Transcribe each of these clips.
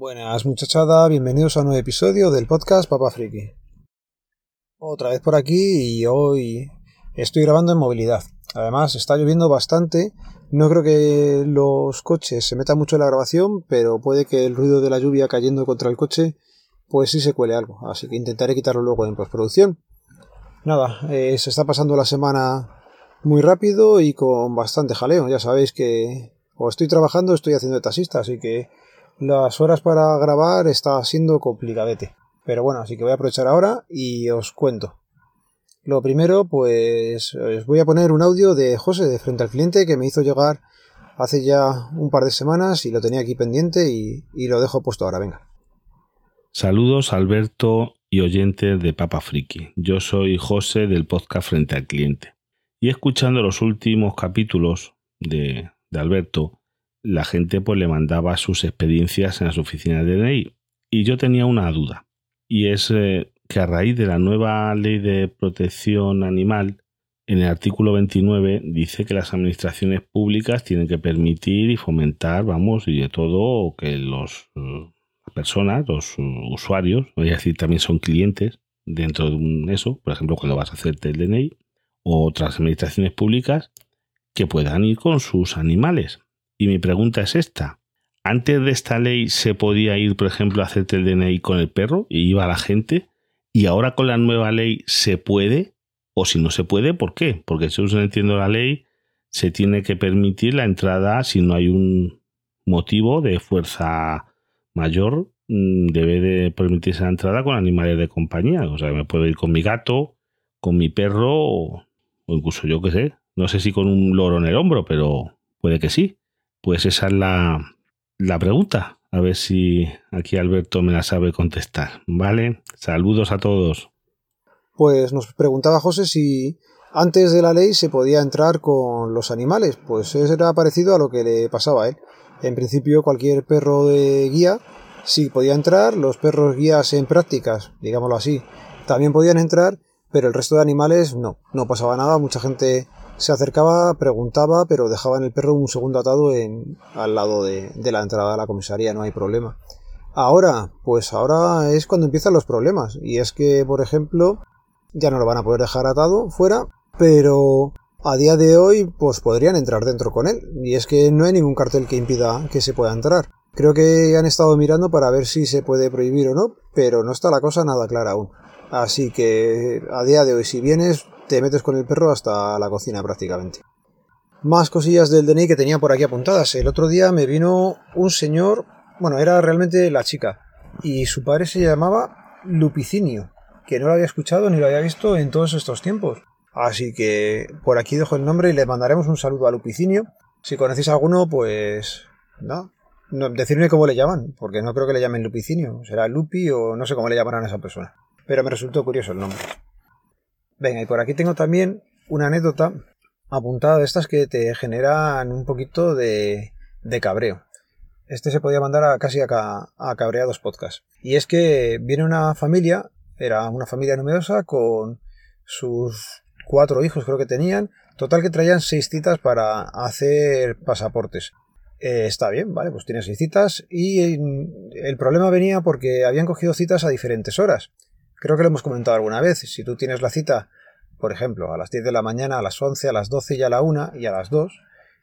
Buenas muchachada, bienvenidos a un nuevo episodio del podcast Papa Friki. Otra vez por aquí y hoy estoy grabando en movilidad. Además está lloviendo bastante, no creo que los coches se metan mucho en la grabación, pero puede que el ruido de la lluvia cayendo contra el coche pues sí se cuele algo, así que intentaré quitarlo luego en postproducción. Nada, eh, se está pasando la semana muy rápido y con bastante jaleo, ya sabéis que o estoy trabajando o estoy haciendo de taxista, así que las horas para grabar está siendo complicadete. Pero bueno, así que voy a aprovechar ahora y os cuento. Lo primero, pues os voy a poner un audio de José de frente al cliente que me hizo llegar hace ya un par de semanas y lo tenía aquí pendiente y, lo dejo puesto ahora, venga. Saludos Alberto y oyentes de Papa Friki. Yo soy José del podcast Frente al Cliente. Y escuchando los últimos capítulos de, de Alberto, la gente pues le mandaba sus experiencias en las oficinas de ley y yo tenía una duda y es eh, que a raíz de la nueva ley de protección animal en el artículo 29 dice que las administraciones públicas tienen que permitir y fomentar, vamos, y de todo que los eh, personas, los usuarios, voy a decir también son clientes dentro de eso, por ejemplo, cuando vas a hacerte el DNI, o otras administraciones públicas que puedan ir con sus animales. Y mi pregunta es esta. Antes de esta ley se podía ir, por ejemplo, a hacerte el DNI con el perro y iba la gente. Y ahora con la nueva ley se puede. O si no se puede, ¿por qué? Porque según entiendo la ley, se tiene que permitir la entrada si no hay un motivo de fuerza mayor. Mm, debe de permitirse la entrada con animales de compañía. O sea, me puedo ir con mi gato, con mi perro o incluso yo qué sé, no sé si con un loro en el hombro, pero puede que sí. Pues esa es la, la pregunta. A ver si aquí Alberto me la sabe contestar. ¿Vale? Saludos a todos. Pues nos preguntaba José si antes de la ley se podía entrar con los animales. Pues eso era parecido a lo que le pasaba a él. En principio cualquier perro de guía sí podía entrar, los perros guías en prácticas, digámoslo así, también podían entrar, pero el resto de animales no, no pasaba nada, mucha gente se acercaba, preguntaba, pero dejaban el perro un segundo atado en, al lado de, la entrada a la comisaría, no hay problema. Ahora, pues ahora es cuando empiezan los problemas. Y es que, por ejemplo, ya no lo van a poder dejar atado fuera, pero a día de hoy, pues podrían entrar dentro con él. Y es que no hay ningún cartel que impida que se pueda entrar. Creo que han estado mirando para ver si se puede prohibir o no, pero no está la cosa nada clara aún. Así que a día de hoy, si vienes, te metes con el perro hasta la cocina prácticamente. Más cosillas del DNI que tenía por aquí apuntadas. El otro día me vino un señor, bueno, era realmente la chica, y su padre se llamaba Lupicinio, que no lo había escuchado ni lo había visto en todos estos tiempos. Así que por aquí dejo el nombre y le mandaremos un saludo a Lupicinio. Si conocéis a alguno, pues no, no, decirme cómo le llaman, porque no creo que le llamen Lupicinio. Será Lupi o no sé cómo le llamarán a esa persona. Pero me resultó curioso el nombre. Venga, y por aquí tengo también una anécdota apuntada de estas que te generan un poquito de, de cabreo. Este se podía mandar a casi a, a cabreados podcast. Y es que viene una familia, era una familia numerosa con sus cuatro hijos creo que tenían, total que traían seis citas para hacer pasaportes. Eh, está bien, vale, pues tiene seis citas y el problema venía porque habían cogido citas a diferentes horas. Creo que lo hemos comentado alguna vez. Si tú tienes la cita, por ejemplo, a las 10 de la mañana, a las 11, a las 12 y a la 1 y a las 2,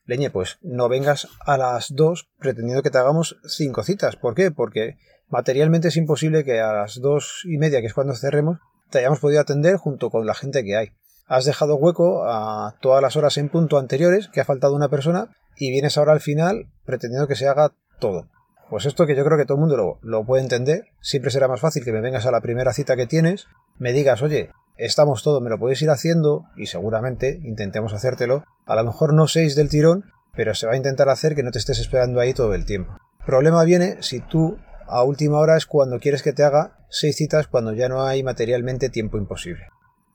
leñe, pues no vengas a las 2 pretendiendo que te hagamos 5 citas. ¿Por qué? Porque materialmente es imposible que a las 2 y media, que es cuando cerremos, te hayamos podido atender junto con la gente que hay. Has dejado hueco a todas las horas en punto anteriores, que ha faltado una persona, y vienes ahora al final pretendiendo que se haga todo. Pues esto que yo creo que todo el mundo lo, puede entender, siempre será más fácil que me vengas a la primera cita que tienes, me digas, oye, estamos todo, me lo podéis ir haciendo y seguramente intentemos hacértelo. A lo mejor no seis del tirón, pero se va a intentar hacer que no te estés esperando ahí todo el tiempo. Problema viene si tú a última hora es cuando quieres que te haga seis citas cuando ya no hay materialmente tiempo imposible.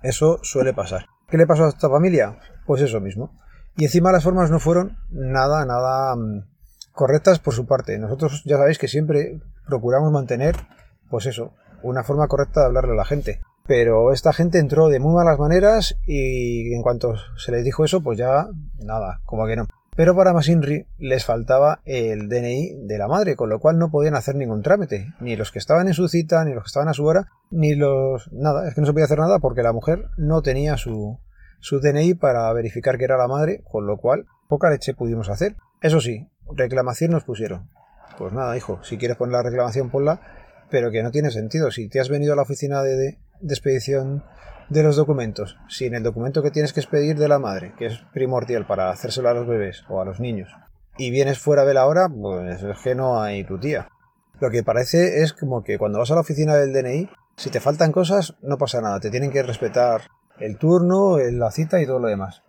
Eso suele pasar. ¿Qué le pasó a esta familia? Pues eso mismo. Y encima las formas no fueron nada, nada mm, correctas por su parte. Nosotros ya sabéis que siempre procuramos mantener, pues eso, una forma correcta de hablarle a la gente. Pero esta gente entró de muy malas maneras y en cuanto se les dijo eso, pues ya nada, como que no. Pero para Masinri les faltaba el DNI de la madre, con lo cual no podían hacer ningún trámite, ni los que estaban en su cita, ni los que estaban a su hora, ni los... nada, es que no se podía hacer nada porque la mujer no tenía su, su DNI para verificar que era la madre, con lo cual poca leche pudimos hacer. Eso sí, reclamación nos pusieron. Pues nada, hijo, si quieres poner la reclamación, ponla, pero que no tiene sentido. Si te has venido a la oficina de, de, expedición de los documentos, si en el documento que tienes que expedir de la madre, que es primordial para hacérselo a los bebés o a los niños, y vienes fuera de la hora, pues es que no hay tu tía. Lo que parece es como que cuando vas a la oficina del DNI, si te faltan cosas, no pasa nada, te tienen que respetar el turno, la cita y todo lo demás.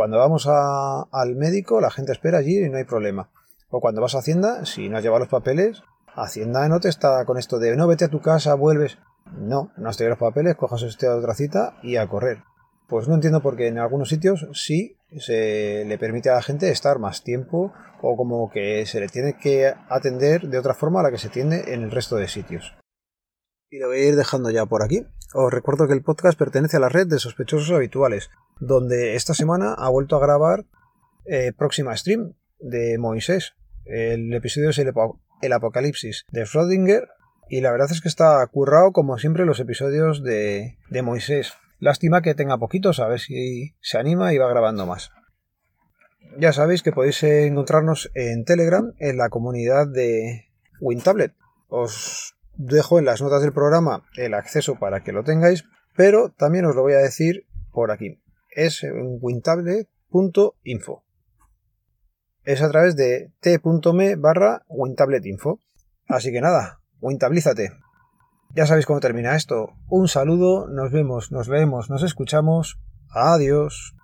Cuando vamos al médico, la gente espera allí y no hay problema. O cuando vas a Hacienda, si no has llevado los papeles, Hacienda no te está con esto de no vete a tu casa, vuelves. No, no has tenido los papeles, cojas usted a otra cita y a correr. Pues no entiendo por qué en algunos sitios sí se le permite a la gente estar más tiempo o como que se le tiene que atender de otra forma a la que se atiende en el resto de sitios. Y lo voy a ir dejando ya por aquí. Os recuerdo que el podcast pertenece a la red de sospechosos habituales, donde esta semana ha vuelto a grabar eh, próxima stream de Moisés. El episodio es el, Apocalipsis de Schrödinger y la verdad es que está currado como siempre los episodios de, de Moisés. Lástima que tenga poquitos, a ver si se anima y va grabando más. Ya sabéis que podéis encontrarnos en Telegram en la comunidad de WinTablet. Os dejo en las notas del programa el acceso para que lo tengáis, pero también os lo voy a decir por aquí. Es en wintablet.info. Es a través de t.me barra wintabletinfo. Así que nada, Wintablízate. Ya sabéis cómo termina esto. Un saludo, nos vemos, nos leemos, nos escuchamos. Adiós.